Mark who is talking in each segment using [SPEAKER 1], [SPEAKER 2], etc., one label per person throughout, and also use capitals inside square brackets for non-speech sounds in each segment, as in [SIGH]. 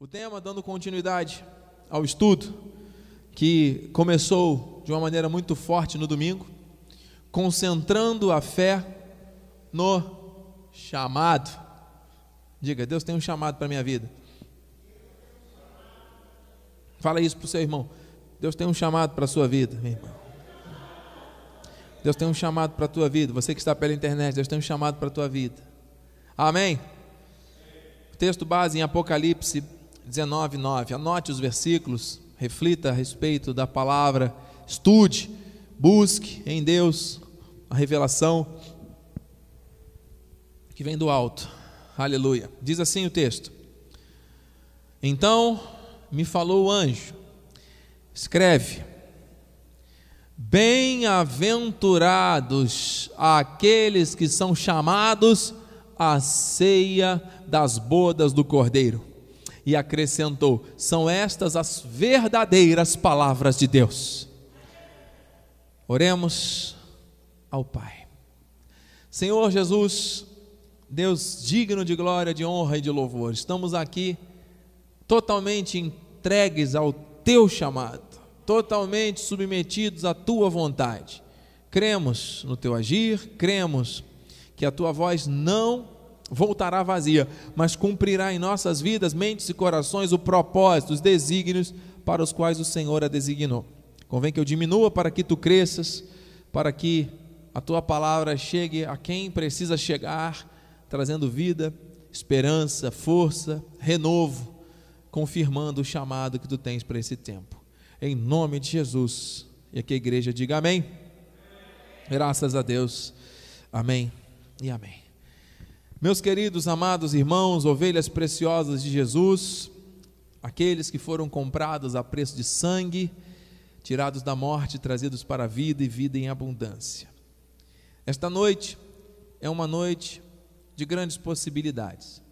[SPEAKER 1] O tema, dando continuidade ao estudo, que começou de uma maneira muito forte no domingo, concentrando a fé no chamado. Diga, Deus tem um chamado para a minha vida. Fala isso para o seu irmão. Deus tem um chamado para a sua vida, meu irmão. Deus tem um chamado para a tua vida. Você que está pela internet, Deus tem um chamado para a tua vida. Amém? Texto base em Apocalipse 19, 9. Anote os versículos, reflita a respeito da palavra, estude, busque em Deus a revelação que vem do alto. Aleluia. Diz assim o texto: Então me falou o anjo, escreve, Bem-aventurados aqueles que são chamados à ceia das bodas do Cordeiro e acrescentou: São estas as verdadeiras palavras de Deus. Oremos ao Pai. Senhor Jesus, Deus digno de glória, de honra e de louvor, estamos aqui totalmente entregues ao teu chamado, totalmente submetidos à tua vontade. Cremos no teu agir, cremos que a tua voz não voltará vazia, mas cumprirá em nossas vidas, mentes e corações o propósito, os desígnios para os quais o Senhor a designou. Convém que eu diminua para que tu cresças, para que a tua palavra chegue a quem precisa chegar, trazendo vida, esperança, força, renovo, confirmando o chamado que tu tens para esse tempo. Em nome de Jesus. E aqui a igreja diga amém. Graças a Deus. Amém e amém. Meus queridos, amados irmãos, ovelhas preciosas de Jesus, aqueles que foram comprados a preço de sangue, tirados da morte, trazidos para a vida e vida em abundância. Esta noite é uma noite de grandes possibilidades.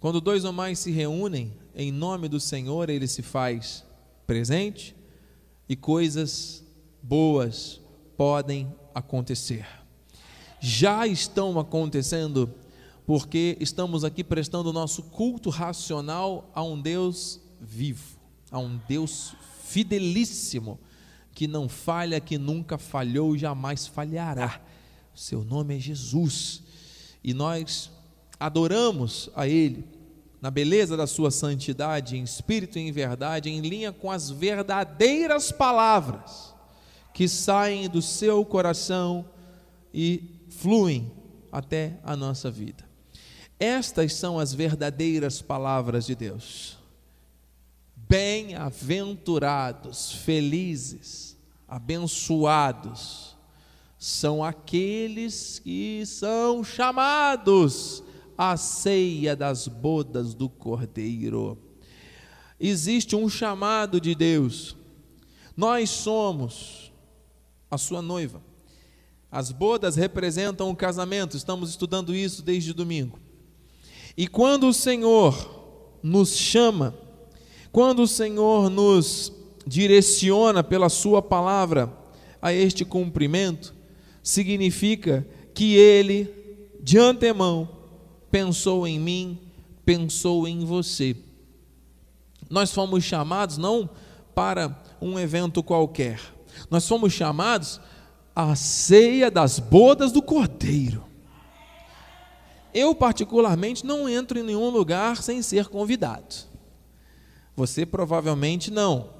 [SPEAKER 1] Quando dois ou mais se reúnem em nome do Senhor, ele se faz presente e coisas boas podem acontecer. Já estão acontecendo porque estamos aqui prestando o nosso culto racional a um Deus vivo, a um Deus fidelíssimo, que não falha, que nunca falhou e jamais falhará. Seu nome é Jesus. E nós adoramos a Ele na beleza da sua santidade, em espírito e em verdade, em linha com as verdadeiras palavras que saem do seu coração e fluem até a nossa vida. Estas são as verdadeiras palavras de Deus. Bem-aventurados, felizes, abençoados são aqueles que são chamados à ceia das bodas do Cordeiro. Existe um chamado de Deus. Nós somos a sua noiva. As bodas representam o casamento, estamos estudando isso desde domingo. E quando o Senhor nos chama, quando o Senhor nos direciona pela Sua palavra a este cumprimento, significa que Ele, de antemão, pensou em mim, pensou em você. Nós fomos chamados não para um evento qualquer, nós fomos chamados à ceia das bodas do Cordeiro. Eu, particularmente, não entro em nenhum lugar sem ser convidado. Você provavelmente não.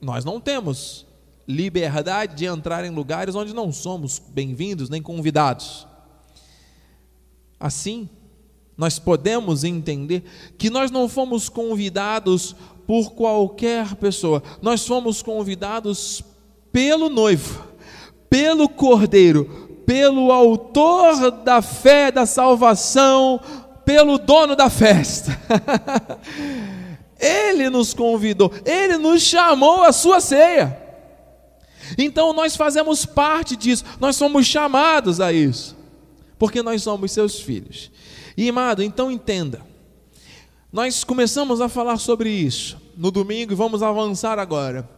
[SPEAKER 1] Nós não temos liberdade de entrar em lugares onde não somos bem-vindos nem convidados. Assim, nós podemos entender que nós não fomos convidados por qualquer pessoa, nós fomos convidados pelo noivo, pelo cordeiro, pelo autor da fé, da salvação, pelo dono da festa. [LAUGHS] ele nos convidou, ele nos chamou à sua ceia. Então nós fazemos parte disso, nós somos chamados a isso, porque nós somos seus filhos. E amado, então entenda, nós começamos a falar sobre isso no domingo e vamos avançar agora.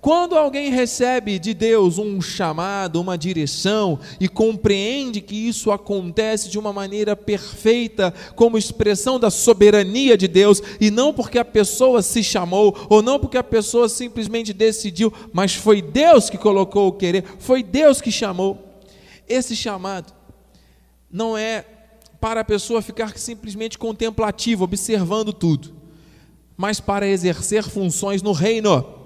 [SPEAKER 1] Quando alguém recebe de Deus um chamado, uma direção e compreende que isso acontece de uma maneira perfeita, como expressão da soberania de Deus, e não porque a pessoa se chamou, ou não porque a pessoa simplesmente decidiu, mas foi Deus que colocou o querer, foi Deus que chamou. Esse chamado não é para a pessoa ficar simplesmente contemplativa, observando tudo, mas para exercer funções no reino.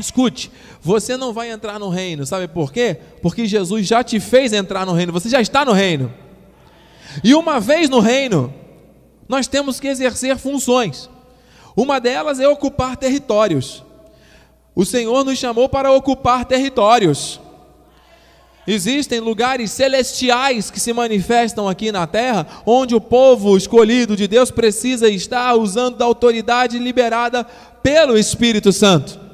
[SPEAKER 1] Escute, você não vai entrar no reino, sabe por quê? Porque Jesus já te fez entrar no reino, você já está no reino. E uma vez no reino, nós temos que exercer funções. Uma delas é ocupar territórios. O Senhor nos chamou para ocupar territórios. Existem lugares celestiais que se manifestam aqui na terra, onde o povo escolhido de Deus precisa estar usando da autoridade liberada pelo Espírito Santo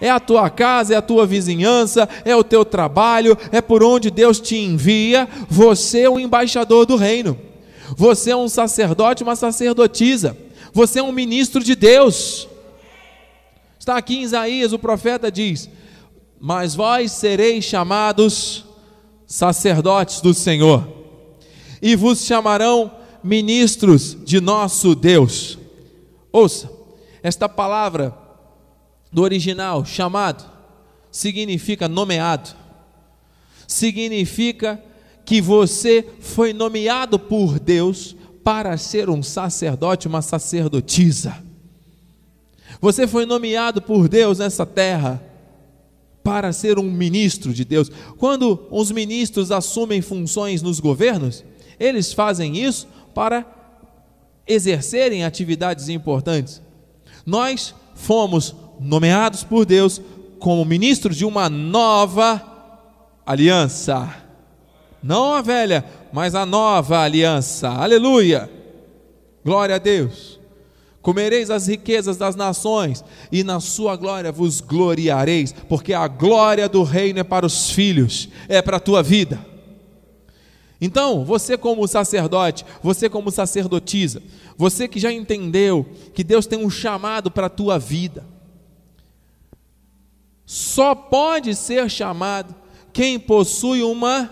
[SPEAKER 1] é a tua casa, é a tua vizinhança, é o teu trabalho, é por onde Deus te envia. Você é um embaixador do reino, você é um sacerdote, uma sacerdotisa, você é um ministro de Deus. Está aqui em Isaías, o profeta diz: Mas vós sereis chamados sacerdotes do Senhor, e vos chamarão ministros de nosso Deus. Ouça, esta palavra do original, chamado, significa nomeado. Significa que você foi nomeado por Deus para ser um sacerdote, uma sacerdotisa. Você foi nomeado por Deus nessa terra para ser um ministro de Deus. Quando os ministros assumem funções nos governos, eles fazem isso para exercerem atividades importantes. Nós fomos nomeados por Deus como ministros de uma nova aliança. Não a velha, mas a nova aliança. Aleluia! Glória a Deus. Comereis as riquezas das nações, e na sua glória vos gloriareis, porque a glória do reino é para os filhos, é para a tua vida. Então, você como sacerdote, você como sacerdotisa, você que já entendeu que Deus tem um chamado para a tua vida, só pode ser chamado quem possui uma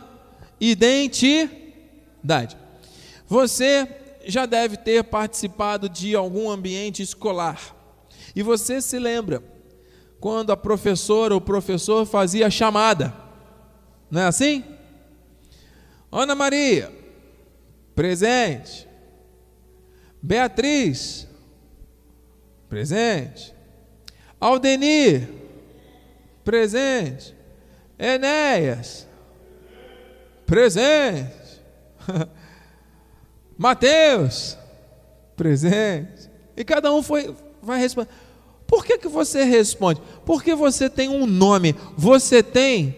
[SPEAKER 1] identidade. Você já deve ter participado de algum ambiente escolar. E você se lembra quando a professora ou professor fazia a chamada. Não é assim? Ana Maria, presente. Beatriz, presente. Aldenir, presente. Enéas, presente. [LAUGHS] Mateus, presente. E cada um foi, vai responder. Por que, que você responde? Porque você tem um nome, você tem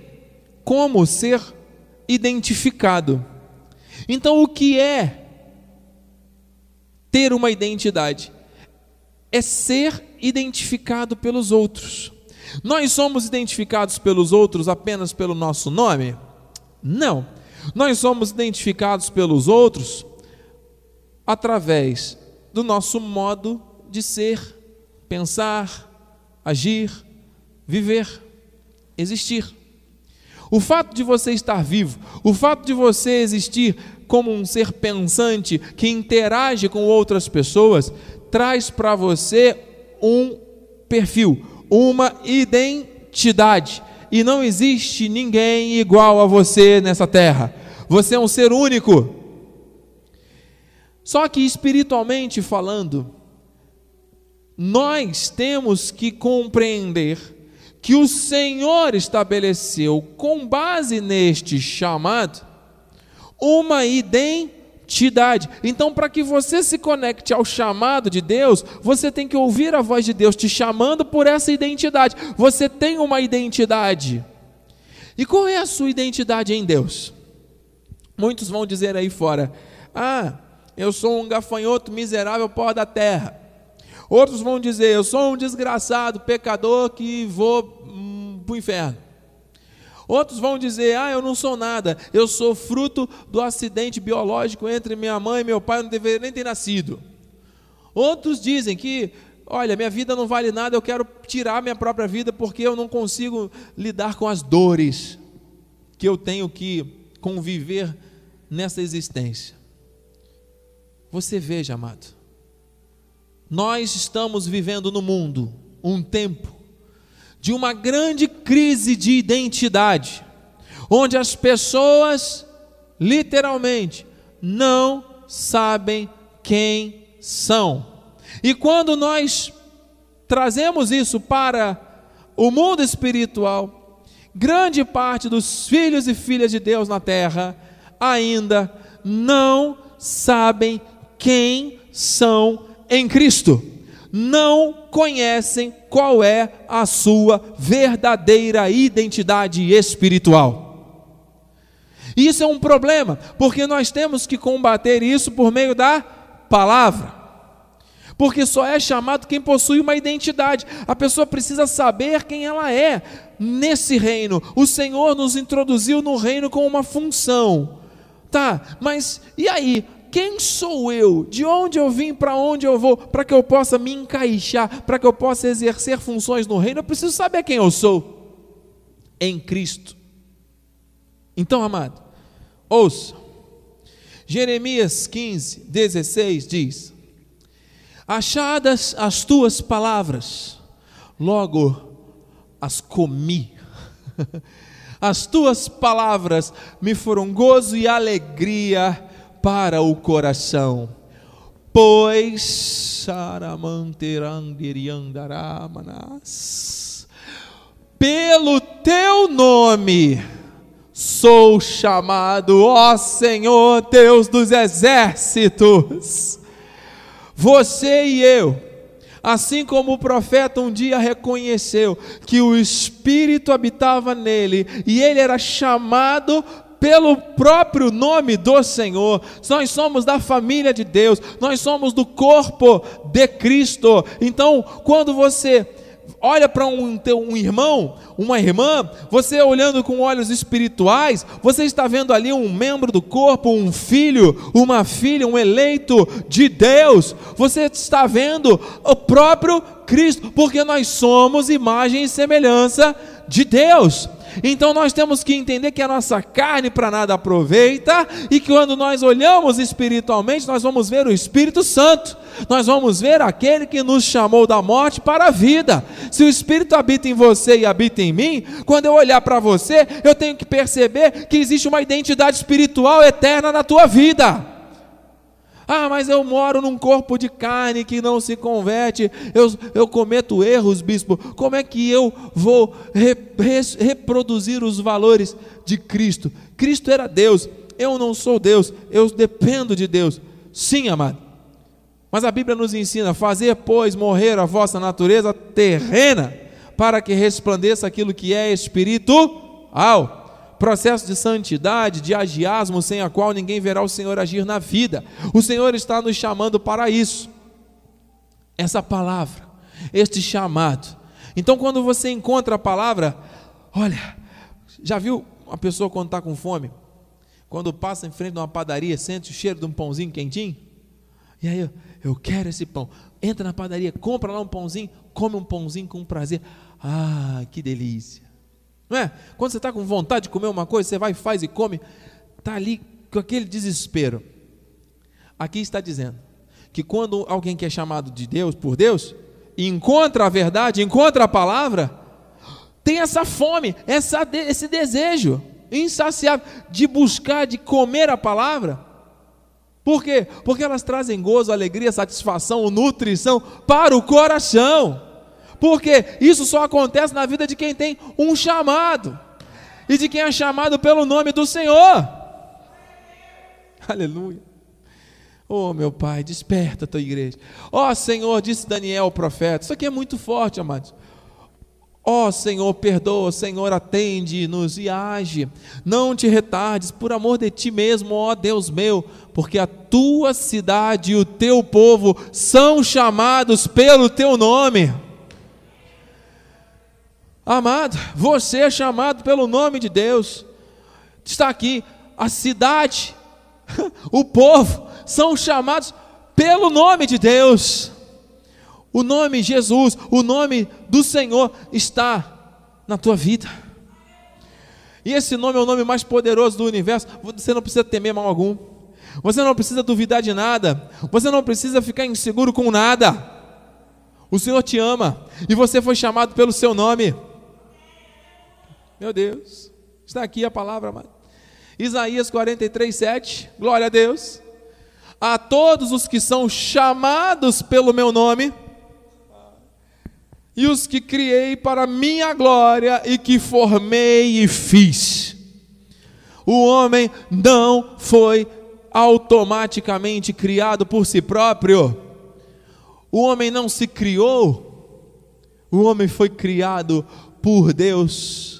[SPEAKER 1] como ser identificado. Então, o que é ter uma identidade? É ser identificado pelos outros. Nós somos identificados pelos outros apenas pelo nosso nome? Não. Nós somos identificados pelos outros através do nosso modo de ser, pensar, agir, viver, existir. O fato de você estar vivo, o fato de você existir como um ser pensante que interage com outras pessoas, traz para você um perfil, uma identidade. E não existe ninguém igual a você nessa terra. Você é um ser único. Só que espiritualmente falando, nós temos que compreender que o Senhor estabeleceu, com base neste chamado, uma identidade identidade. Então, para que você se conecte ao chamado de Deus, você tem que ouvir a voz de Deus te chamando por essa identidade. Você tem uma identidade. E qual é a sua identidade em Deus? Muitos vão dizer aí fora: Ah, eu sou um gafanhoto miserável pó da terra. Outros vão dizer: Eu sou um desgraçado pecador que vou hum, para o inferno. Outros vão dizer: ah, eu não sou nada, eu sou fruto do acidente biológico entre minha mãe e meu pai, eu não deveria nem ter nascido. Outros dizem que olha, minha vida não vale nada, eu quero tirar minha própria vida porque eu não consigo lidar com as dores que eu tenho que conviver nessa existência. Você veja, amado, nós estamos vivendo no mundo um tempo de uma grande crise de identidade, onde as pessoas, literalmente, não sabem quem são. E quando nós trazemos isso para o mundo espiritual, grande parte dos filhos e filhas de Deus na terra ainda não sabem quem são em Cristo, não conhecem qual é a sua verdadeira identidade espiritual. Isso é um problema, porque nós temos que combater isso por meio da palavra. Porque só é chamado quem possui uma identidade. A pessoa precisa saber quem ela é nesse reino. O Senhor nos introduziu no reino com uma função. Tá, mas e aí? Quem sou eu? De onde eu vim? Para onde eu vou? Para que eu possa me encaixar, para que eu possa exercer funções no reino, eu preciso saber quem eu sou em Cristo. Então, amado, ouça. Jeremias 15, 16 diz: Achadas as tuas palavras, logo as comi. [LAUGHS] As tuas palavras me foram gozo e alegria para o coração. Pois pelo teu nome sou chamado, ó Senhor Deus dos exércitos. Você e eu, assim como o profeta um dia reconheceu que o Espírito habitava nele e ele era chamado pelo próprio nome do Senhor. Nós somos da família de Deus, nós somos do corpo de Cristo. Então, quando você olha para um, um irmão, uma irmã, você olhando com olhos espirituais, você está vendo ali um membro do corpo, um filho, uma filha, um eleito de Deus. Você está vendo o próprio Cristo, porque nós somos imagem e semelhança de Deus. Então nós temos que entender que a nossa carne para nada aproveita e que quando nós olhamos espiritualmente, nós vamos ver o Espírito Santo. Nós vamos ver aquele que nos chamou da morte para a vida. Se o Espírito habita em você e habita em mim, quando eu olhar para você, eu tenho que perceber que existe uma identidade espiritual eterna na tua vida. Ah, mas eu moro num corpo de carne que não se converte, eu, eu cometo erros, bispo. Como é que eu vou re, re, reproduzir os valores de Cristo? Cristo era Deus, eu não sou Deus, eu dependo de Deus. Sim, amado. Mas a Bíblia nos ensina: fazer, pois, morrer a vossa natureza terrena, para que resplandeça aquilo que é espiritual processo de santidade, de agiasmo, sem a qual ninguém verá o Senhor agir na vida. O Senhor está nos chamando para isso. Essa palavra, este chamado. Então, quando você encontra a palavra, olha, já viu uma pessoa quando está com fome? Quando passa em frente de uma padaria, sente o cheiro de um pãozinho quentinho? E aí, eu quero esse pão. Entra na padaria, compra lá um pãozinho, come um pãozinho com prazer. Ah, que delícia. Não é? Quando você está com vontade de comer uma coisa, você vai, faz e come, está ali com aquele desespero. Aqui está dizendo que quando alguém que é chamado de Deus, por Deus, encontra a verdade, encontra a palavra, tem essa fome, essa, esse desejo insaciável de buscar, de comer a palavra. Por quê? Porque elas trazem gozo, alegria, satisfação, nutrição para o coração. Porque isso só acontece na vida de quem tem um chamado e de quem é chamado pelo nome do Senhor. Aleluia. Oh, meu Pai, desperta a tua igreja. Ó oh, Senhor, disse Daniel, o profeta. Isso aqui é muito forte, amados. Ó oh, Senhor, perdoa, Senhor, atende-nos e age. Não te retardes, por amor de ti mesmo, ó Deus meu, porque a tua cidade e o teu povo são chamados pelo teu nome. Amado, você é chamado pelo nome de Deus. Está aqui, a cidade, [LAUGHS] o povo são chamados pelo nome de Deus. O nome Jesus, o nome do Senhor está na tua vida. E esse nome é o nome mais poderoso do universo. Você não precisa temer mal algum. Você não precisa duvidar de nada. Você não precisa ficar inseguro com nada. O Senhor te ama e você foi chamado pelo seu nome. Meu Deus, está aqui a palavra, amado. Isaías 43, 7. Glória a Deus. A todos os que são chamados pelo meu nome e os que criei para minha glória e que formei e fiz. O homem não foi automaticamente criado por si próprio. O homem não se criou. O homem foi criado por Deus.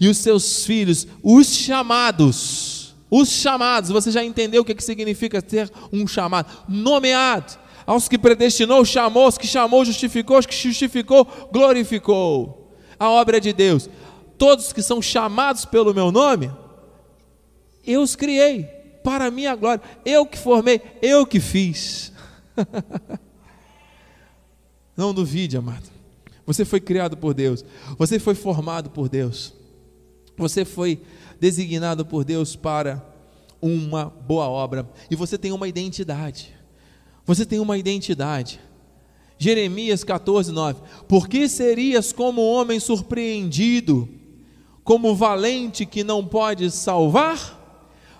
[SPEAKER 1] E os seus filhos, os chamados, os chamados, você já entendeu o que significa ter um chamado? Nomeado aos que predestinou, chamou, aos que chamou, justificou, aos que justificou, glorificou. A obra é de Deus. Todos que são chamados pelo meu nome, eu os criei para a minha glória. Eu que formei, eu que fiz. [LAUGHS] Não duvide, amado. Você foi criado por Deus. Você foi formado por Deus. Você foi designado por Deus para uma boa obra. E você tem uma identidade. Você tem uma identidade. Jeremias 14, 9. Porque serias como homem surpreendido, como valente que não pode salvar?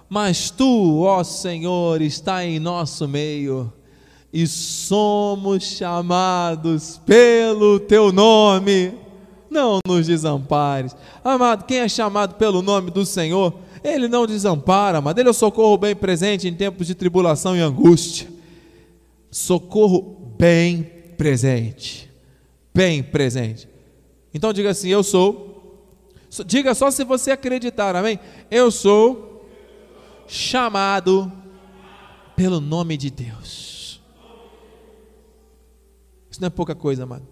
[SPEAKER 1] Mas tu, ó Senhor, está em nosso meio e somos chamados pelo teu nome. Não nos desampares. Amado, quem é chamado pelo nome do Senhor, ele não desampara, amado. Ele é o socorro bem presente em tempos de tribulação e angústia socorro bem presente. Bem presente. Então diga assim: Eu sou. Diga só se você acreditar, amém? Eu sou chamado pelo nome de Deus. Isso não é pouca coisa, amado.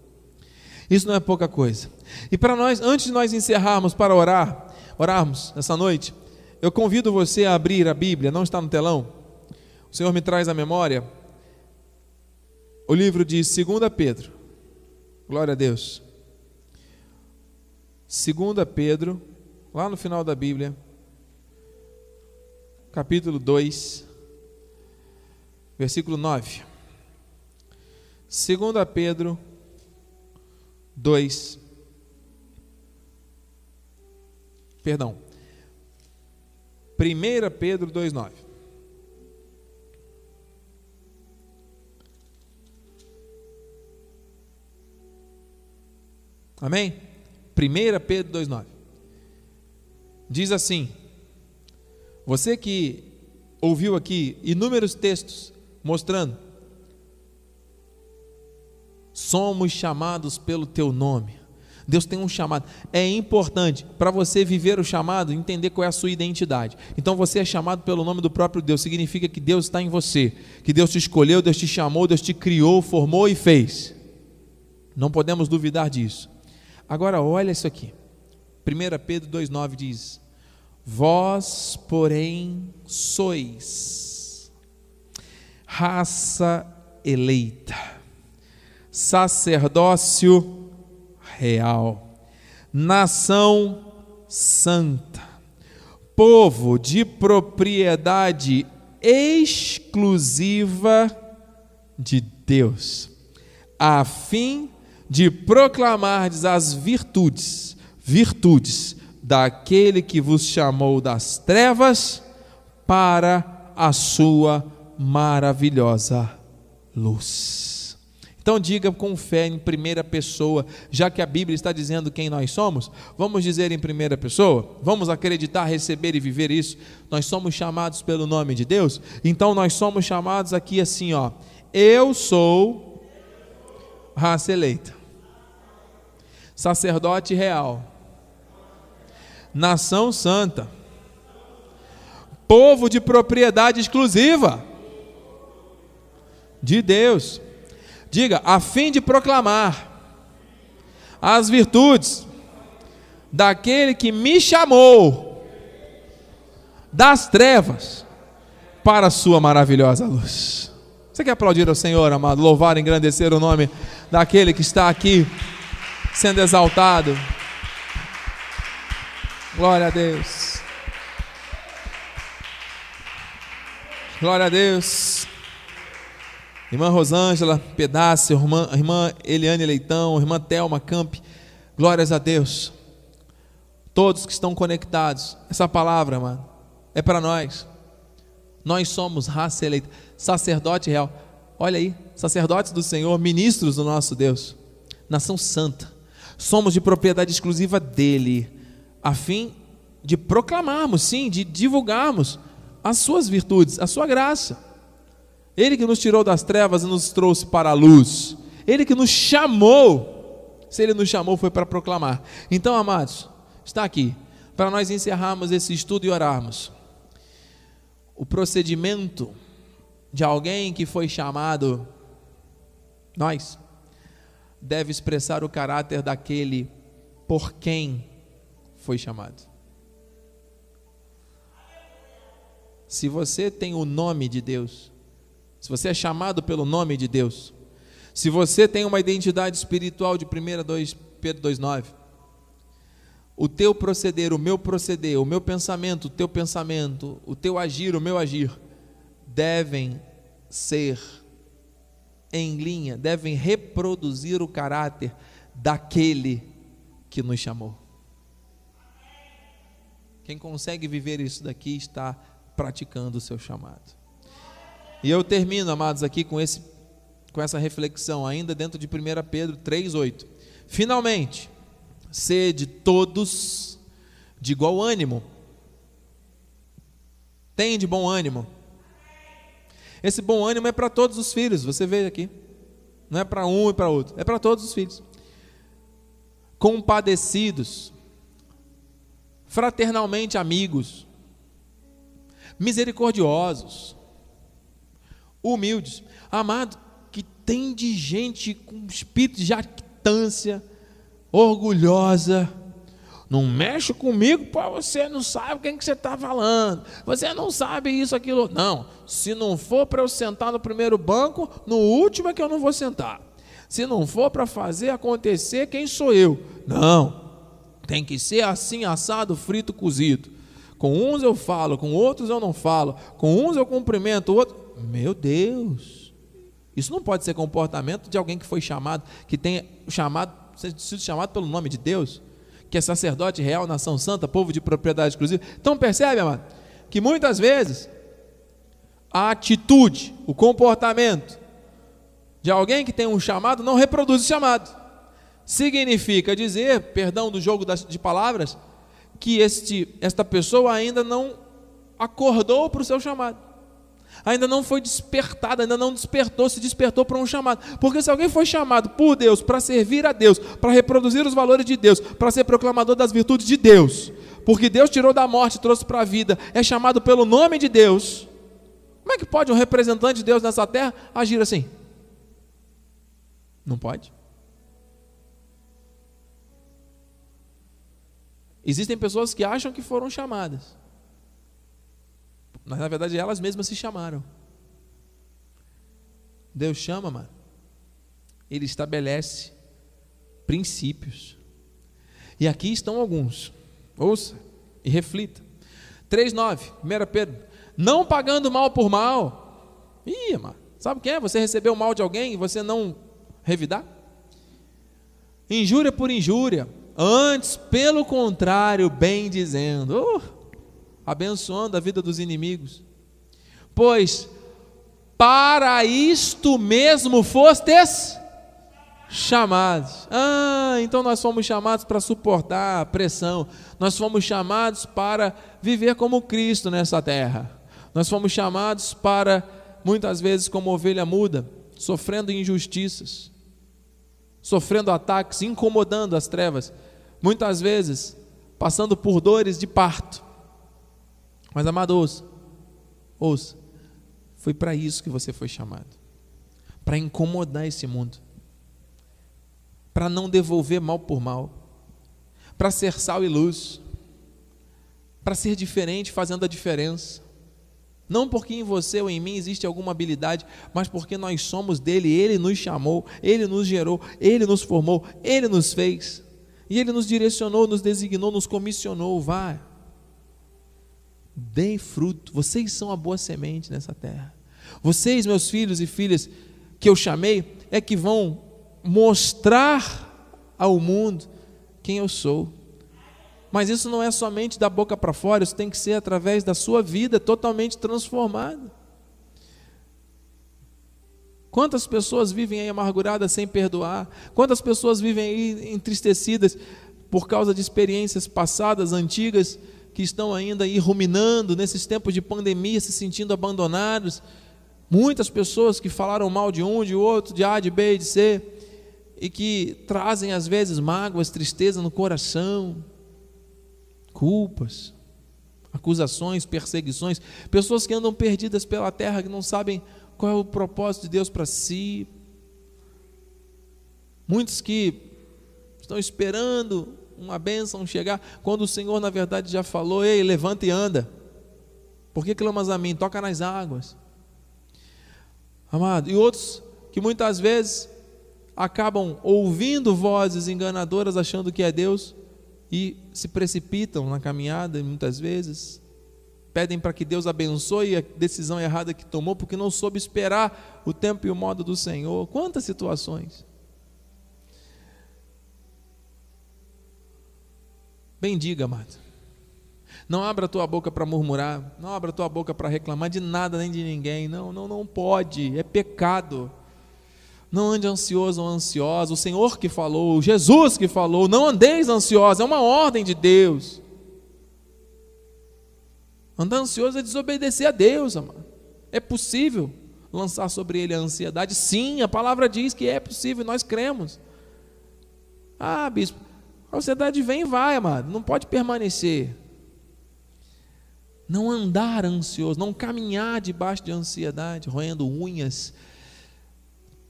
[SPEAKER 1] Isso não é pouca coisa. E para nós, antes de nós encerrarmos para orar, orarmos essa noite, eu convido você a abrir a Bíblia, não está no telão. O Senhor me traz à memória o livro de 2 Pedro. Glória a Deus. 2 Pedro, lá no final da Bíblia, capítulo 2, versículo 9. 2 Pedro 2, perdão, 1 Pedro 2, 9. Amém? 1 Pedro 2,9. Diz assim: Você que ouviu aqui inúmeros textos mostrando, somos chamados pelo teu nome. Deus tem um chamado. É importante para você viver o chamado, entender qual é a sua identidade. Então você é chamado pelo nome do próprio Deus. Significa que Deus está em você, que Deus te escolheu, Deus te chamou, Deus te criou, formou e fez. Não podemos duvidar disso. Agora olha isso aqui. 1 Pedro 2,9 diz: Vós, porém, sois raça eleita, sacerdócio real, nação santa, povo de propriedade exclusiva de Deus, a fim de proclamardes as virtudes, virtudes daquele que vos chamou das trevas para a sua maravilhosa luz. Então diga com fé em primeira pessoa, já que a Bíblia está dizendo quem nós somos, vamos dizer em primeira pessoa, vamos acreditar, receber e viver isso. Nós somos chamados pelo nome de Deus, então nós somos chamados aqui assim, ó. Eu sou raça eleita sacerdote real, nação santa, povo de propriedade exclusiva de Deus. Diga, a fim de proclamar as virtudes daquele que me chamou das trevas para a sua maravilhosa luz. Você quer aplaudir ao Senhor, amado? Louvar, engrandecer o nome daquele que está aqui sendo exaltado. Glória a Deus. Glória a Deus. Irmã Rosângela Pedaço, irmã, irmã Eliane Leitão, irmã Thelma Camp, glórias a Deus. Todos que estão conectados, essa palavra, mano, é para nós. Nós somos raça eleita, sacerdote real. Olha aí, sacerdotes do Senhor, ministros do nosso Deus, nação santa. Somos de propriedade exclusiva dele, a fim de proclamarmos, sim, de divulgarmos as suas virtudes, a sua graça. Ele que nos tirou das trevas e nos trouxe para a luz. Ele que nos chamou. Se ele nos chamou, foi para proclamar. Então, amados, está aqui. Para nós encerrarmos esse estudo e orarmos. O procedimento de alguém que foi chamado, nós, deve expressar o caráter daquele por quem foi chamado. Se você tem o nome de Deus, se você é chamado pelo nome de Deus, se você tem uma identidade espiritual de 1 2, Pedro 2,9, o teu proceder, o meu proceder, o meu pensamento, o teu pensamento, o teu agir, o meu agir, devem ser em linha, devem reproduzir o caráter daquele que nos chamou. Quem consegue viver isso daqui está praticando o seu chamado. E eu termino, amados, aqui com, esse, com essa reflexão, ainda dentro de 1 Pedro 3,8. Finalmente, sede todos de igual ânimo. Tem de bom ânimo. Esse bom ânimo é para todos os filhos, você vê aqui. Não é para um e para outro, é para todos os filhos. Compadecidos, fraternalmente amigos, misericordiosos, humildes. Amado, que tem de gente com espírito de jactância, orgulhosa. Não mexe comigo, pô, você não sabe quem que você está falando. Você não sabe isso, aquilo. Não, se não for para eu sentar no primeiro banco, no último é que eu não vou sentar. Se não for para fazer acontecer, quem sou eu? Não, tem que ser assim, assado, frito, cozido. Com uns eu falo, com outros eu não falo. Com uns eu cumprimento, outros. Meu Deus! Isso não pode ser comportamento de alguém que foi chamado, que tenha chamado, sido chamado pelo nome de Deus, que é sacerdote real, nação santa, povo de propriedade exclusiva. Então percebe, amado, que muitas vezes a atitude, o comportamento de alguém que tem um chamado não reproduz o chamado. Significa dizer, perdão do jogo de palavras, que este, esta pessoa ainda não acordou para o seu chamado ainda não foi despertada, ainda não despertou, se despertou para um chamado. Porque se alguém foi chamado por Deus para servir a Deus, para reproduzir os valores de Deus, para ser proclamador das virtudes de Deus, porque Deus tirou da morte e trouxe para a vida, é chamado pelo nome de Deus. Como é que pode um representante de Deus nessa terra agir assim? Não pode. Existem pessoas que acham que foram chamadas. Mas na verdade elas mesmas se chamaram. Deus chama, mano. Ele estabelece princípios. E aqui estão alguns. Ouça e reflita. 3,9, 1 Pedro. Não pagando mal por mal. Ih, mano. Sabe o que é? Você recebeu mal de alguém e você não revidar? Injúria por injúria. Antes, pelo contrário, bem dizendo. Uh, abençoando a vida dos inimigos. Pois para isto mesmo fostes chamados. Ah, então nós fomos chamados para suportar a pressão. Nós fomos chamados para viver como Cristo nessa terra. Nós fomos chamados para muitas vezes como ovelha muda, sofrendo injustiças, sofrendo ataques, incomodando as trevas, muitas vezes passando por dores de parto. Mas, amado, ouça, foi para isso que você foi chamado. Para incomodar esse mundo, para não devolver mal por mal, para ser sal e luz, para ser diferente fazendo a diferença. Não porque em você ou em mim existe alguma habilidade, mas porque nós somos dele, ele nos chamou, ele nos gerou, ele nos formou, ele nos fez. E ele nos direcionou, nos designou, nos comissionou, vá. Deem fruto. Vocês são a boa semente nessa terra. Vocês, meus filhos e filhas, que eu chamei, é que vão mostrar ao mundo quem eu sou. Mas isso não é somente da boca para fora, isso tem que ser através da sua vida totalmente transformada. Quantas pessoas vivem aí amarguradas sem perdoar? Quantas pessoas vivem aí entristecidas por causa de experiências passadas, antigas, que estão ainda aí ruminando nesses tempos de pandemia, se sentindo abandonados? Muitas pessoas que falaram mal de um, de outro, de A, de B, de C, e que trazem às vezes mágoas, tristeza no coração culpas, acusações, perseguições, pessoas que andam perdidas pela terra, que não sabem qual é o propósito de Deus para si. Muitos que estão esperando uma bênção chegar, quando o Senhor, na verdade, já falou: Ei, levanta e anda. Por que clamas a mim? Toca nas águas. Amado, e outros que muitas vezes acabam ouvindo vozes enganadoras, achando que é Deus, e se precipitam na caminhada muitas vezes, pedem para que Deus abençoe a decisão errada que tomou, porque não soube esperar o tempo e o modo do Senhor. Quantas situações. Bendiga, amado. Não abra tua boca para murmurar, não abra tua boca para reclamar de nada nem de ninguém. Não, não, não pode, é pecado. Não ande ansioso ou ansiosa. O Senhor que falou, Jesus que falou, não andeis ansiosos, é uma ordem de Deus. Andar ansioso é desobedecer a Deus, amado. É possível lançar sobre ele a ansiedade? Sim, a palavra diz que é possível, nós cremos. Ah, bispo, a ansiedade vem e vai, amado, não pode permanecer. Não andar ansioso, não caminhar debaixo de ansiedade, roendo unhas,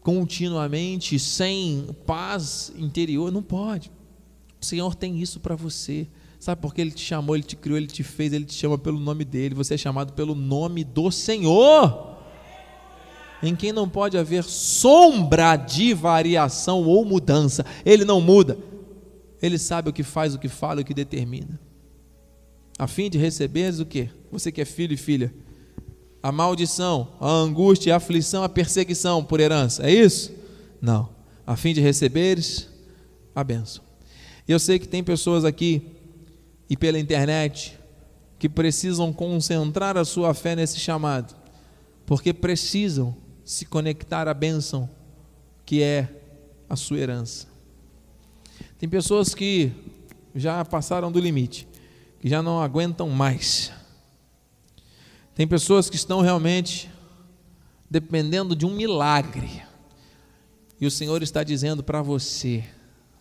[SPEAKER 1] continuamente, sem paz interior, não pode. O Senhor tem isso para você. Sabe por que Ele te chamou, Ele te criou, Ele te fez, Ele te chama pelo nome dEle. Você é chamado pelo nome do Senhor. Em quem não pode haver sombra de variação ou mudança. Ele não muda. Ele sabe o que faz, o que fala, o que determina. A fim de receberes o que? Você que é filho e filha a maldição, a angústia, a aflição, a perseguição por herança. É isso? Não. A fim de receberes a bênção. E eu sei que tem pessoas aqui e pela internet que precisam concentrar a sua fé nesse chamado, porque precisam se conectar à bênção que é a sua herança. Tem pessoas que já passaram do limite, que já não aguentam mais tem pessoas que estão realmente dependendo de um milagre. E o Senhor está dizendo para você: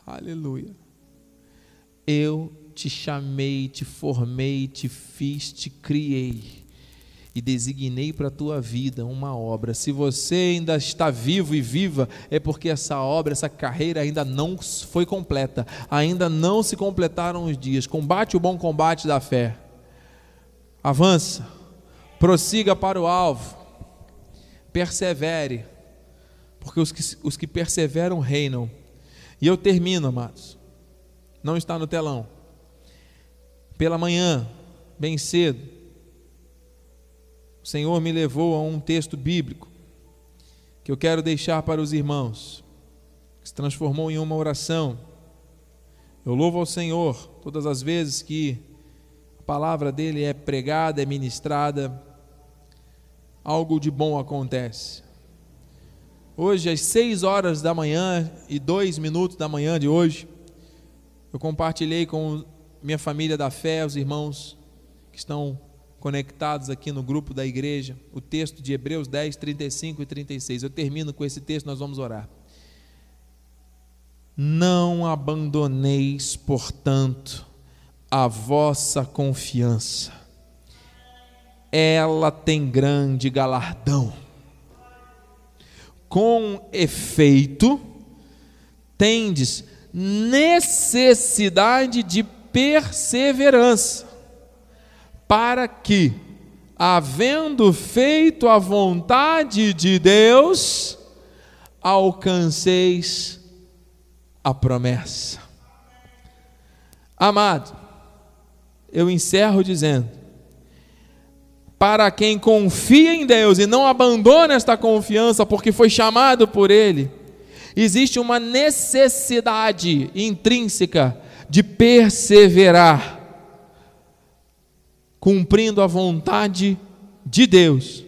[SPEAKER 1] Aleluia. Eu te chamei, te formei, te fiz, te criei e designei para a tua vida uma obra. Se você ainda está vivo e viva, é porque essa obra, essa carreira ainda não foi completa, ainda não se completaram os dias. Combate o bom combate da fé. Avança prossiga para o alvo, persevere, porque os que, os que perseveram reinam. E eu termino, amados, não está no telão. Pela manhã, bem cedo, o Senhor me levou a um texto bíblico que eu quero deixar para os irmãos, que se transformou em uma oração. Eu louvo ao Senhor todas as vezes que a palavra dele é pregada, é ministrada, algo de bom acontece. Hoje, às seis horas da manhã e dois minutos da manhã de hoje, eu compartilhei com minha família da fé, os irmãos que estão conectados aqui no grupo da igreja, o texto de Hebreus 10, 35 e 36. Eu termino com esse texto, nós vamos orar. Não abandoneis, portanto, a vossa confiança ela tem grande galardão. Com efeito, tendes necessidade de perseverança, para que, havendo feito a vontade de Deus, alcanceis a promessa. Amado, eu encerro dizendo: para quem confia em Deus e não abandona esta confiança porque foi chamado por Ele, existe uma necessidade intrínseca de perseverar cumprindo a vontade de Deus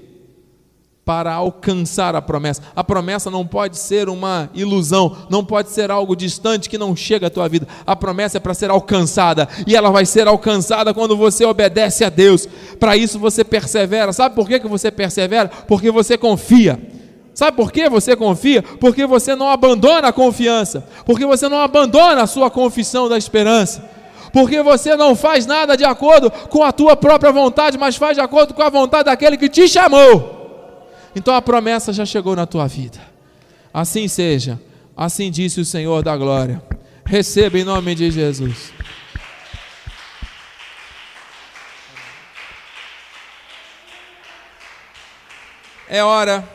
[SPEAKER 1] para alcançar a promessa. A promessa não pode ser uma ilusão, não pode ser algo distante que não chega à tua vida. A promessa é para ser alcançada e ela vai ser alcançada quando você obedece a Deus. Para isso você persevera. Sabe por que, que você persevera? Porque você confia. Sabe por que você confia? Porque você não abandona a confiança, porque você não abandona a sua confissão da esperança porque você não faz nada de acordo com a tua própria vontade, mas faz de acordo com a vontade daquele que te chamou. Então a promessa já chegou na tua vida. Assim seja, assim disse o Senhor da glória. Receba em nome de Jesus. É hora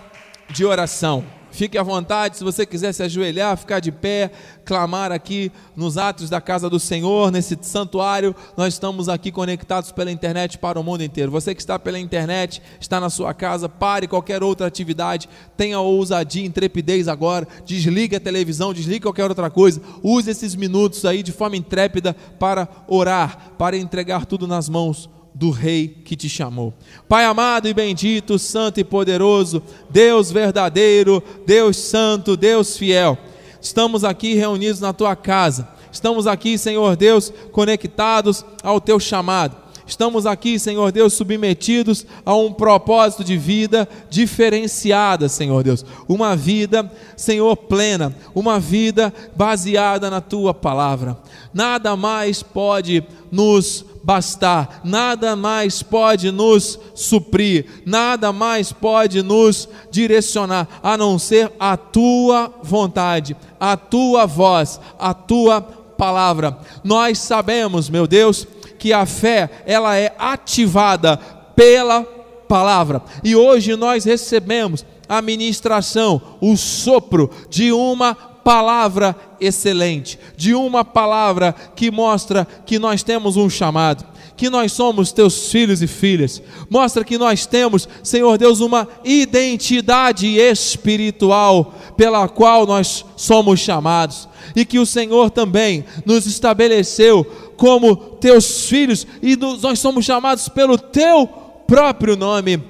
[SPEAKER 1] de oração. Fique à vontade, se você quiser se ajoelhar, ficar de pé, clamar aqui nos atos da casa do Senhor, nesse santuário. Nós estamos aqui conectados pela internet para o mundo inteiro. Você que está pela internet, está na sua casa, pare qualquer outra atividade, tenha ousadia, intrepidez agora, desligue a televisão, desligue qualquer outra coisa. Use esses minutos aí de forma intrépida para orar, para entregar tudo nas mãos do Rei que te chamou. Pai amado e bendito, santo e poderoso, Deus verdadeiro, Deus santo, Deus fiel, estamos aqui reunidos na tua casa, estamos aqui, Senhor Deus, conectados ao teu chamado. Estamos aqui, Senhor Deus, submetidos a um propósito de vida diferenciada, Senhor Deus. Uma vida, Senhor, plena, uma vida baseada na tua palavra. Nada mais pode nos bastar, nada mais pode nos suprir, nada mais pode nos direcionar, a não ser a tua vontade, a tua voz, a tua palavra. Nós sabemos, meu Deus, que a fé, ela é ativada pela palavra. E hoje nós recebemos a ministração, o sopro de uma palavra excelente, de uma palavra que mostra que nós temos um chamado, que nós somos teus filhos e filhas. Mostra que nós temos, Senhor Deus, uma identidade espiritual pela qual nós somos chamados. E que o Senhor também nos estabeleceu como teus filhos e nós somos chamados pelo teu próprio nome.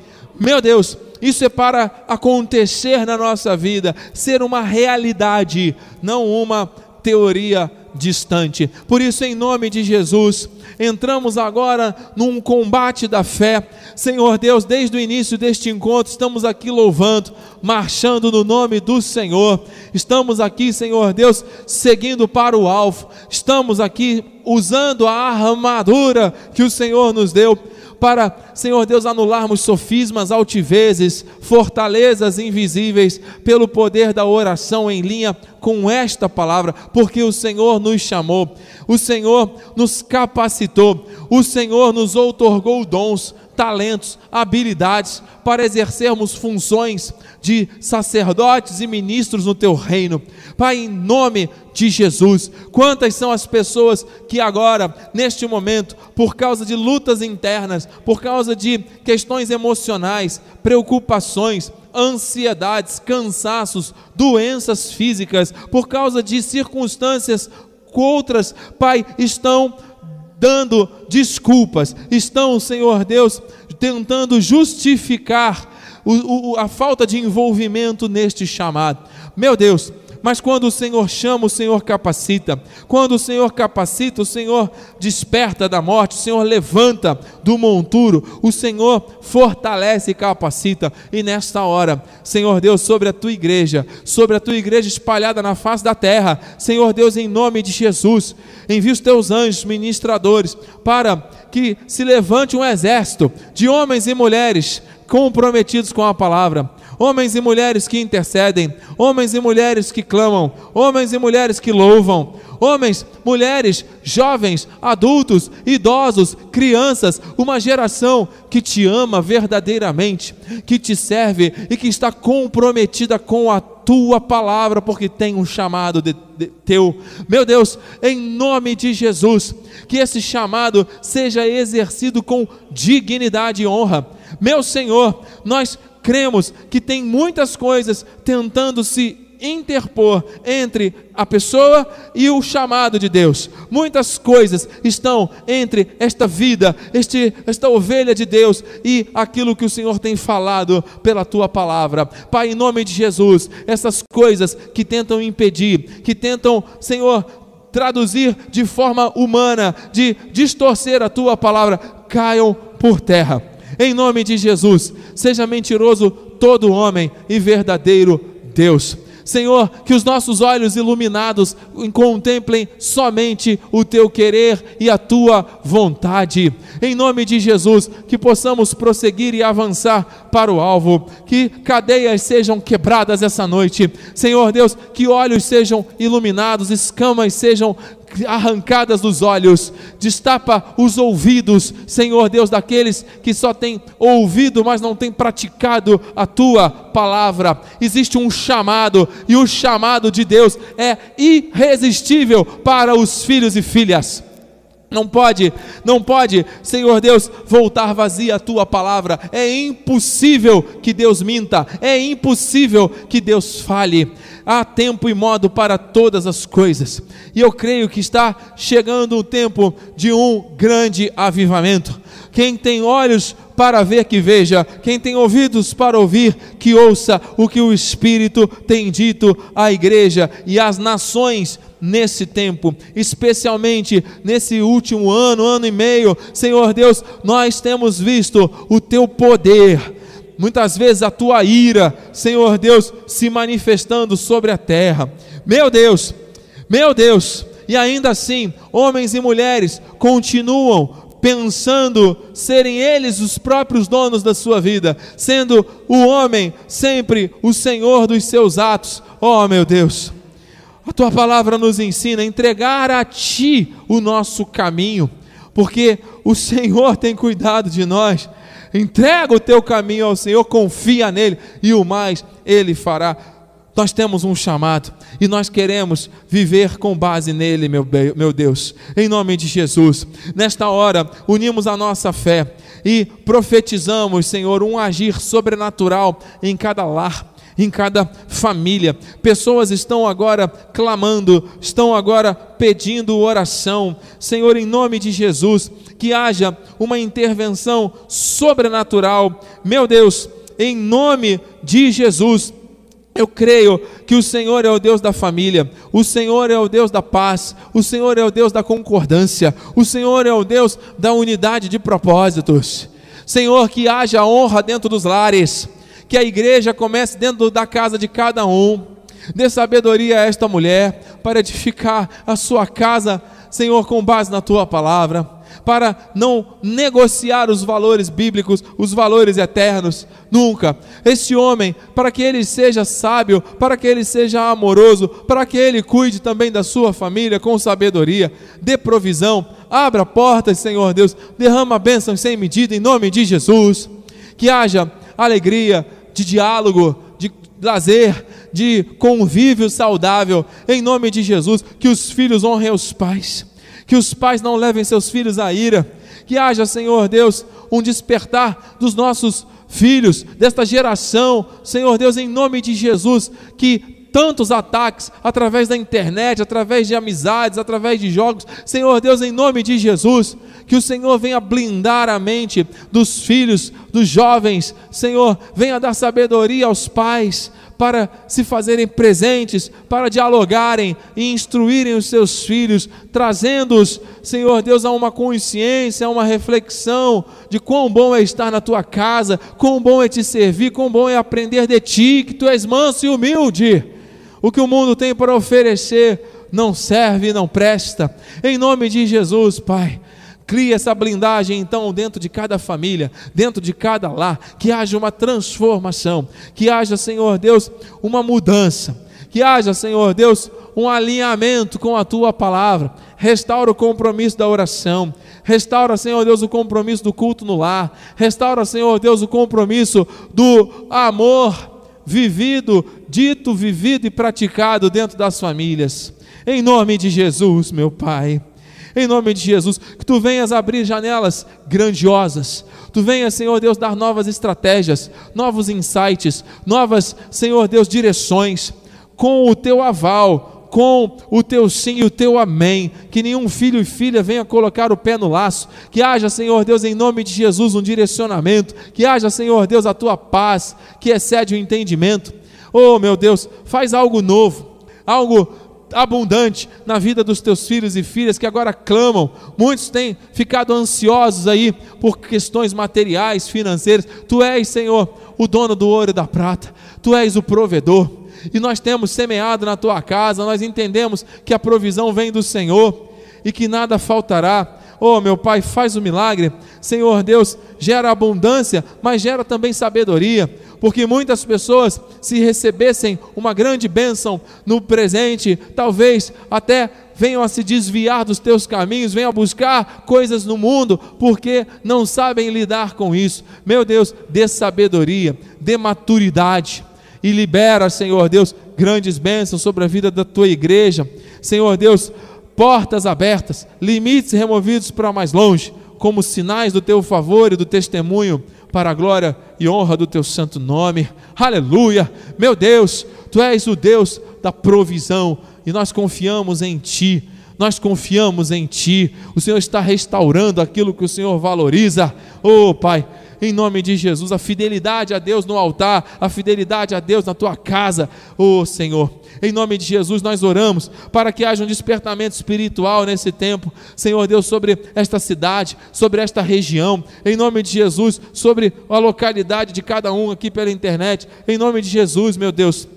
[SPEAKER 1] Meu Deus, isso é para acontecer na nossa vida, ser uma realidade, não uma teoria distante. Por isso, em nome de Jesus, entramos agora num combate da fé. Senhor Deus, desde o início deste encontro, estamos aqui louvando, marchando no nome do Senhor. Estamos aqui, Senhor Deus, seguindo para o alvo. Estamos aqui usando a armadura que o Senhor nos deu para, Senhor Deus, anularmos sofismas, altivezes, fortalezas invisíveis, pelo poder da oração em linha com esta palavra, porque o Senhor nos chamou, o Senhor nos capacitou, o Senhor nos outorgou dons, talentos, habilidades para exercermos funções de sacerdotes e ministros no teu reino. Pai, em nome de Jesus, quantas são as pessoas que agora, neste momento, por causa de lutas internas, por causa de questões emocionais, preocupações, ansiedades, cansaços, doenças físicas, por causa de circunstâncias outras, Pai, estão dando desculpas, estão, Senhor Deus, tentando justificar o, o, a falta de envolvimento neste chamado. Meu Deus, mas quando o Senhor chama, o Senhor capacita. Quando o Senhor capacita, o Senhor desperta da morte, o Senhor levanta do monturo, o Senhor fortalece e capacita. E nesta hora, Senhor Deus, sobre a tua igreja, sobre a tua igreja espalhada na face da terra, Senhor Deus, em nome de Jesus, envia os teus anjos ministradores para que se levante um exército de homens e mulheres comprometidos com a palavra homens e mulheres que intercedem, homens e mulheres que clamam, homens e mulheres que louvam, homens, mulheres, jovens, adultos, idosos, crianças, uma geração que te ama verdadeiramente, que te serve e que está comprometida com a tua palavra, porque tem um chamado de, de, teu. Meu Deus, em nome de Jesus, que esse chamado seja exercido com dignidade e honra. Meu Senhor, nós cremos que tem muitas coisas tentando se interpor entre a pessoa e o chamado de Deus. Muitas coisas estão entre esta vida, este, esta ovelha de Deus e aquilo que o Senhor tem falado pela tua palavra. Pai, em nome de Jesus, essas coisas que tentam impedir, que tentam, Senhor, traduzir de forma humana, de distorcer a tua palavra, caiam por terra. Em nome de Jesus, seja mentiroso todo homem e verdadeiro Deus. Senhor, que os nossos olhos iluminados contemplem somente o teu querer e a tua vontade. Em nome de Jesus, que possamos prosseguir e avançar para o alvo, que cadeias sejam quebradas essa noite. Senhor Deus, que olhos sejam iluminados, escamas sejam arrancadas dos olhos, destapa os ouvidos, Senhor Deus, daqueles que só têm ouvido, mas não têm praticado a tua palavra. Existe um chamado, e o chamado de Deus é irresistível para os filhos e filhas. Não pode, não pode, Senhor Deus, voltar vazia a tua palavra. É impossível que Deus minta, é impossível que Deus fale. Há tempo e modo para todas as coisas. E eu creio que está chegando o tempo de um grande avivamento. Quem tem olhos para ver que veja, quem tem ouvidos para ouvir que ouça o que o Espírito tem dito à igreja e às nações nesse tempo, especialmente nesse último ano, ano e meio. Senhor Deus, nós temos visto o teu poder, muitas vezes a tua ira, Senhor Deus, se manifestando sobre a terra. Meu Deus, meu Deus, e ainda assim, homens e mulheres continuam pensando serem eles os próprios donos da sua vida, sendo o homem sempre o senhor dos seus atos. Oh, meu Deus, a tua palavra nos ensina a entregar a ti o nosso caminho, porque o Senhor tem cuidado de nós. Entrega o teu caminho ao Senhor, confia nele e o mais ele fará. Nós temos um chamado e nós queremos viver com base nele, meu, meu Deus, em nome de Jesus. Nesta hora, unimos a nossa fé e profetizamos, Senhor, um agir sobrenatural em cada lar em cada família. Pessoas estão agora clamando, estão agora pedindo oração. Senhor, em nome de Jesus, que haja uma intervenção sobrenatural. Meu Deus, em nome de Jesus. Eu creio que o Senhor é o Deus da família, o Senhor é o Deus da paz, o Senhor é o Deus da concordância, o Senhor é o Deus da unidade de propósitos. Senhor, que haja honra dentro dos lares, que a igreja comece dentro da casa de cada um. Dê sabedoria a esta mulher para edificar a sua casa, Senhor, com base na tua palavra, para não negociar os valores bíblicos, os valores eternos, nunca. Este homem, para que ele seja sábio, para que ele seja amoroso, para que ele cuide também da sua família com sabedoria, dê provisão, abra portas, Senhor Deus, derrama bênçãos sem medida em nome de Jesus. Que haja alegria, de diálogo, de lazer, de convívio saudável, em nome de Jesus, que os filhos honrem os pais, que os pais não levem seus filhos à ira, que haja, Senhor Deus, um despertar dos nossos filhos, desta geração, Senhor Deus, em nome de Jesus, que tantos ataques através da internet, através de amizades, através de jogos. Senhor Deus, em nome de Jesus, que o Senhor venha blindar a mente dos filhos, dos jovens. Senhor, venha dar sabedoria aos pais para se fazerem presentes, para dialogarem e instruírem os seus filhos, trazendo-os, Senhor Deus, a uma consciência, a uma reflexão de quão bom é estar na tua casa, quão bom é te servir, quão bom é aprender de ti, que tu és manso e humilde o que o mundo tem para oferecer não serve e não presta. Em nome de Jesus, Pai, Cria essa blindagem então dentro de cada família, dentro de cada lar, que haja uma transformação, que haja, Senhor Deus, uma mudança, que haja, Senhor Deus, um alinhamento com a tua palavra. Restaura o compromisso da oração, restaura, Senhor Deus, o compromisso do culto no lar, restaura, Senhor Deus, o compromisso do amor vivido, dito, vivido e praticado dentro das famílias. Em nome de Jesus, meu Pai. Em nome de Jesus, que tu venhas abrir janelas grandiosas. Tu venhas, Senhor Deus, dar novas estratégias, novos insights, novas, Senhor Deus, direções, com o teu aval, com o teu sim e o teu amém. Que nenhum filho e filha venha colocar o pé no laço. Que haja, Senhor Deus, em nome de Jesus, um direcionamento. Que haja, Senhor Deus, a tua paz, que excede o entendimento. Oh, meu Deus, faz algo novo, algo abundante na vida dos teus filhos e filhas que agora clamam. Muitos têm ficado ansiosos aí por questões materiais, financeiras. Tu és, Senhor, o dono do ouro e da prata. Tu és o provedor. E nós temos semeado na tua casa, nós entendemos que a provisão vem do Senhor e que nada faltará. Oh, meu Pai, faz o milagre. Senhor Deus, gera abundância, mas gera também sabedoria porque muitas pessoas, se recebessem uma grande bênção no presente, talvez até venham a se desviar dos teus caminhos, venham a buscar coisas no mundo, porque não sabem lidar com isso. Meu Deus, dê sabedoria, dê maturidade e libera, Senhor Deus, grandes bênçãos sobre a vida da tua igreja. Senhor Deus, portas abertas, limites removidos para mais longe, como sinais do teu favor e do testemunho para a glória e honra do teu santo nome. Aleluia! Meu Deus, tu és o Deus da provisão e nós confiamos em ti. Nós confiamos em ti. O Senhor está restaurando aquilo que o Senhor valoriza. Oh, Pai, em nome de Jesus, a fidelidade a Deus no altar, a fidelidade a Deus na tua casa, oh Senhor. Em nome de Jesus, nós oramos para que haja um despertamento espiritual nesse tempo, Senhor Deus, sobre esta cidade, sobre esta região, em nome de Jesus, sobre a localidade de cada um aqui pela internet, em nome de Jesus, meu Deus.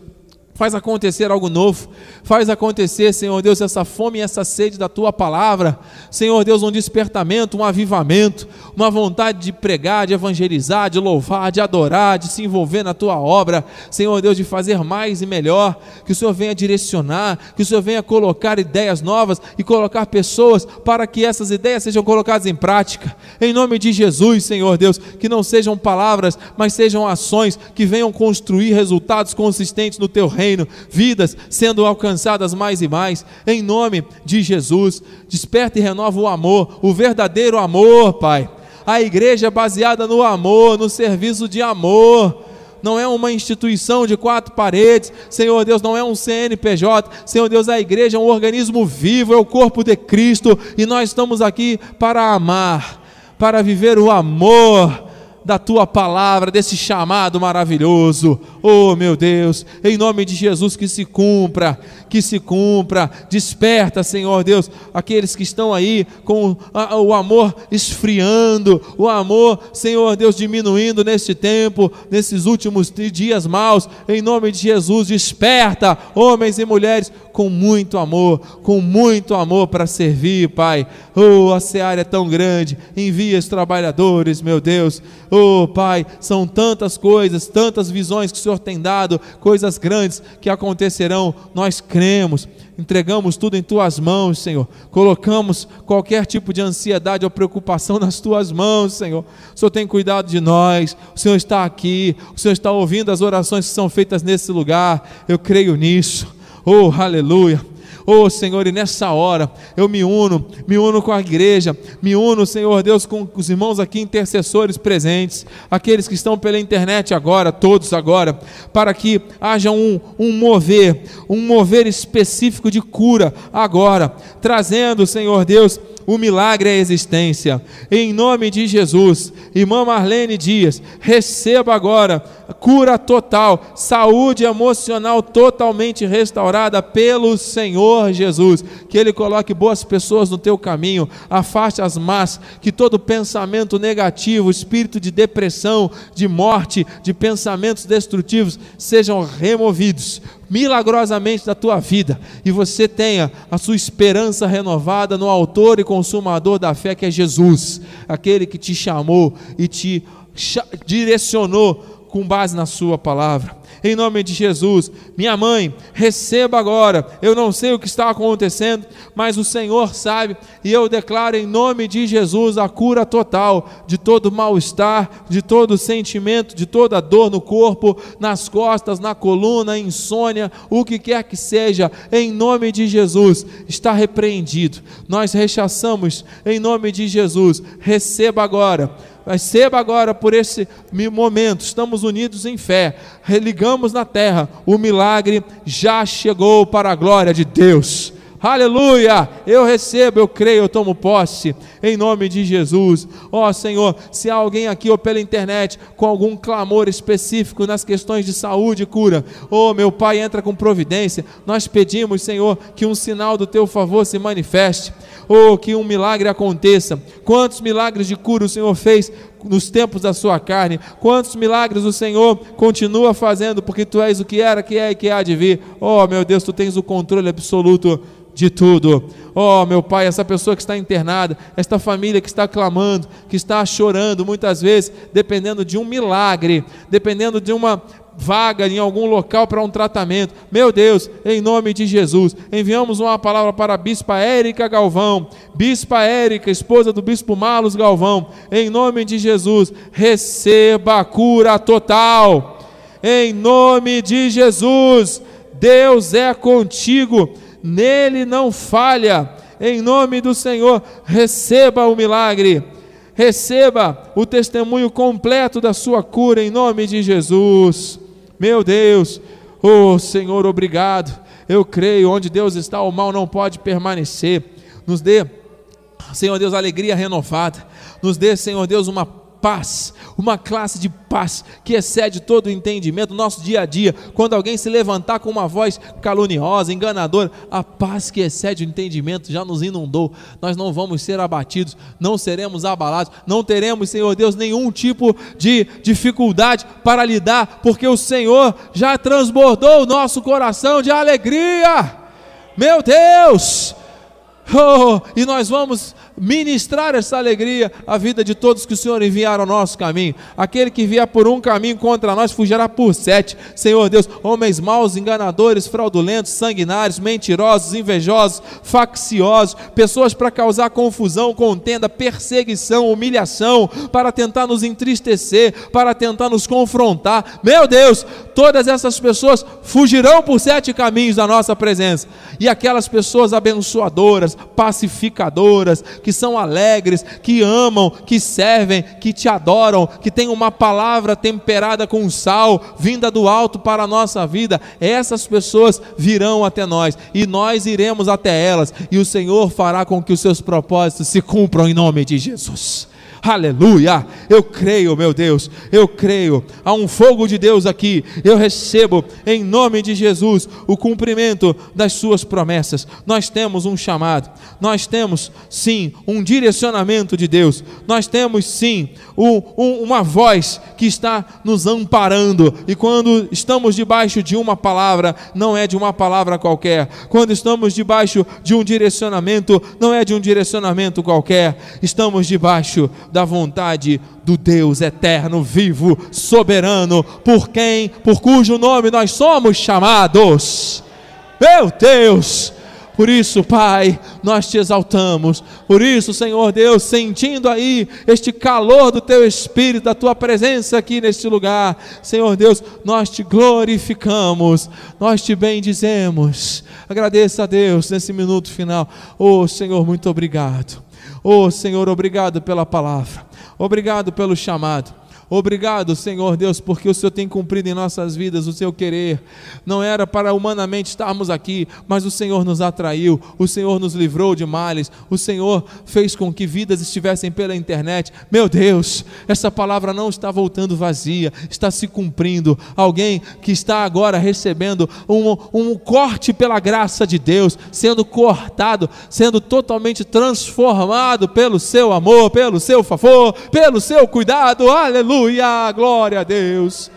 [SPEAKER 1] Faz acontecer algo novo. Faz acontecer, Senhor Deus, essa fome e essa sede da tua palavra. Senhor Deus, um despertamento, um avivamento, uma vontade de pregar, de evangelizar, de louvar, de adorar, de se envolver na tua obra. Senhor Deus, de fazer mais e melhor. Que o Senhor venha direcionar, que o Senhor venha colocar ideias novas e colocar pessoas para que essas ideias sejam colocadas em prática. Em nome de Jesus, Senhor Deus, que não sejam palavras, mas sejam ações que venham construir resultados consistentes no teu reino reino, vidas sendo alcançadas mais e mais, em nome de Jesus. Desperta e renova o amor, o verdadeiro amor, Pai. A igreja é baseada no amor, no serviço de amor não é uma instituição de quatro paredes, Senhor Deus, não é um CNPJ, Senhor Deus, a igreja é um organismo vivo, é o corpo de Cristo, e nós estamos aqui para amar, para viver o amor da tua palavra, desse chamado maravilhoso. Oh, meu Deus, em nome de Jesus, que se cumpra, que se cumpra. Desperta, Senhor Deus, aqueles que estão aí com o amor esfriando, o amor, Senhor Deus, diminuindo neste tempo, nesses últimos dias maus. Em nome de Jesus, desperta, homens e mulheres, com muito amor, com muito amor para servir, Pai. Oh, a seara é tão grande, envia os trabalhadores, meu Deus. Oh, Pai, são tantas coisas, tantas visões que o Senhor tem dado, coisas grandes que acontecerão. Nós cremos, entregamos tudo em tuas mãos, Senhor. Colocamos qualquer tipo de ansiedade ou preocupação nas tuas mãos, Senhor. O Senhor tem cuidado de nós, o Senhor está aqui, o Senhor está ouvindo as orações que são feitas nesse lugar. Eu creio nisso. Oh, aleluia. Oh Senhor, e nessa hora eu me uno, me uno com a igreja, me uno, Senhor Deus, com os irmãos aqui intercessores presentes, aqueles que estão pela internet agora, todos agora, para que haja um, um mover, um mover específico de cura agora, trazendo, Senhor Deus, o milagre à existência. Em nome de Jesus, irmã Marlene Dias, receba agora cura total, saúde emocional totalmente restaurada pelo Senhor Jesus. Que Ele coloque boas pessoas no teu caminho, afaste as más, que todo pensamento negativo, espírito de depressão, de morte, de pensamentos destrutivos sejam removidos milagrosamente da tua vida e você tenha a sua esperança renovada no Autor e Consumador da fé, que é Jesus, aquele que te chamou e te direcionou com base na Sua palavra. Em nome de Jesus, minha mãe, receba agora. Eu não sei o que está acontecendo, mas o Senhor sabe, e eu declaro em nome de Jesus a cura total de todo mal-estar, de todo sentimento, de toda dor no corpo, nas costas, na coluna, insônia, o que quer que seja, em nome de Jesus, está repreendido. Nós rechaçamos em nome de Jesus. Receba agora Receba agora por esse momento, estamos unidos em fé, religamos na terra, o milagre já chegou para a glória de Deus. Aleluia! Eu recebo, eu creio, eu tomo posse, em nome de Jesus. Ó oh, Senhor, se há alguém aqui ou pela internet com algum clamor específico nas questões de saúde e cura, oh meu Pai, entra com providência. Nós pedimos, Senhor, que um sinal do teu favor se manifeste oh, que um milagre aconteça. Quantos milagres de cura o Senhor fez nos tempos da sua carne? Quantos milagres o Senhor continua fazendo, porque tu és o que era, que é e que há de vir. Oh, meu Deus, tu tens o controle absoluto de tudo. Oh, meu Pai, essa pessoa que está internada, esta família que está clamando, que está chorando, muitas vezes, dependendo de um milagre, dependendo de uma vaga em algum local para um tratamento. Meu Deus, em nome de Jesus, enviamos uma palavra para a bispa Érica Galvão, bispa Érica, esposa do bispo Marlos Galvão, em nome de Jesus, receba a cura total. Em nome de Jesus, Deus é contigo, nele não falha. Em nome do Senhor, receba o milagre receba o testemunho completo da sua cura em nome de Jesus. Meu Deus, oh Senhor, obrigado. Eu creio, onde Deus está, o mal não pode permanecer. Nos dê, Senhor Deus, alegria renovada. Nos dê, Senhor Deus, uma paz, uma classe de paz que excede todo o entendimento, nosso dia a dia. Quando alguém se levantar com uma voz caluniosa, enganadora, a paz que excede o entendimento já nos inundou. Nós não vamos ser abatidos, não seremos abalados, não teremos, Senhor Deus, nenhum tipo de dificuldade para lidar, porque o Senhor já transbordou o nosso coração de alegria. Meu Deus! Oh, e nós vamos ministrar essa alegria à vida de todos que o Senhor enviar ao nosso caminho. Aquele que vier por um caminho contra nós fugirá por sete. Senhor Deus, homens maus, enganadores, fraudulentos, sanguinários, mentirosos, invejosos, facciosos, pessoas para causar confusão, contenda, perseguição, humilhação, para tentar nos entristecer, para tentar nos confrontar. Meu Deus, todas essas pessoas fugirão por sete caminhos da nossa presença. E aquelas pessoas abençoadoras, pacificadoras, que são alegres, que amam, que servem, que te adoram, que têm uma palavra temperada com sal, vinda do alto para a nossa vida, essas pessoas virão até nós e nós iremos até elas, e o Senhor fará com que os seus propósitos se cumpram em nome de Jesus. Aleluia! Eu creio, meu Deus, eu creio. Há um fogo de Deus aqui. Eu recebo em nome de Jesus o cumprimento das suas promessas. Nós temos um chamado. Nós temos sim um direcionamento de Deus. Nós temos sim um, um, uma voz que está nos amparando. E quando estamos debaixo de uma palavra, não é de uma palavra qualquer. Quando estamos debaixo de um direcionamento, não é de um direcionamento qualquer. Estamos debaixo da vontade do Deus eterno, vivo, soberano, por quem, por cujo nome nós somos chamados. Meu Deus! Por isso, Pai, nós te exaltamos. Por isso, Senhor Deus, sentindo aí este calor do teu espírito, da tua presença aqui neste lugar, Senhor Deus, nós te glorificamos, nós te bendizemos. Agradeça a Deus nesse minuto final. Oh, Senhor, muito obrigado. Oh Senhor, obrigado pela palavra, obrigado pelo chamado, Obrigado, Senhor Deus, porque o Senhor tem cumprido em nossas vidas o seu querer. Não era para humanamente estarmos aqui, mas o Senhor nos atraiu, o Senhor nos livrou de males, o Senhor fez com que vidas estivessem pela internet. Meu Deus, essa palavra não está voltando vazia, está se cumprindo. Alguém que está agora recebendo um, um corte pela graça de Deus, sendo cortado, sendo totalmente transformado pelo seu amor, pelo seu favor, pelo seu cuidado. Aleluia Aleluia, glória a Deus.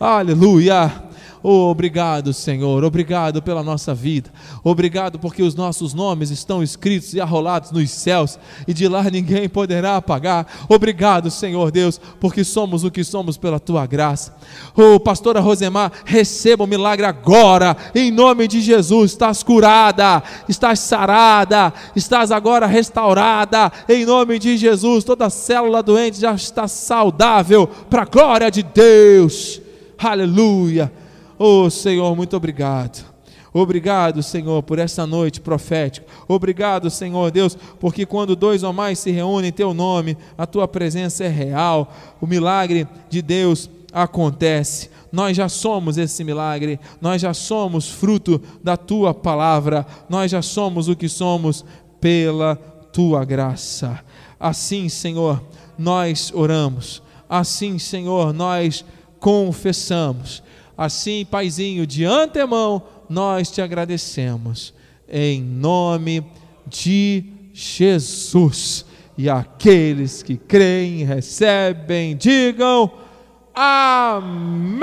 [SPEAKER 1] Aleluia. Oh, obrigado, Senhor. Obrigado pela nossa vida. Obrigado porque os nossos nomes estão escritos e arrolados nos céus e de lá ninguém poderá apagar. Obrigado, Senhor Deus, porque somos o que somos pela tua graça. Oh, pastora Rosemar, receba o milagre agora, em nome de Jesus. Estás curada, estás sarada, estás agora restaurada, em nome de Jesus. Toda célula doente já está saudável, para a glória de Deus. Aleluia. Oh Senhor, muito obrigado. Obrigado, Senhor, por essa noite profética. Obrigado, Senhor Deus, porque quando dois ou mais se reúnem em teu nome, a tua presença é real. O milagre de Deus acontece. Nós já somos esse milagre, nós já somos fruto da tua palavra, nós já somos o que somos pela tua graça. Assim, Senhor, nós oramos. Assim, Senhor, nós confessamos. Assim, Paizinho, de antemão, nós te agradecemos. Em nome de Jesus. E aqueles que creem, recebem, digam. Amém!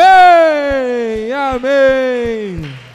[SPEAKER 1] Amém!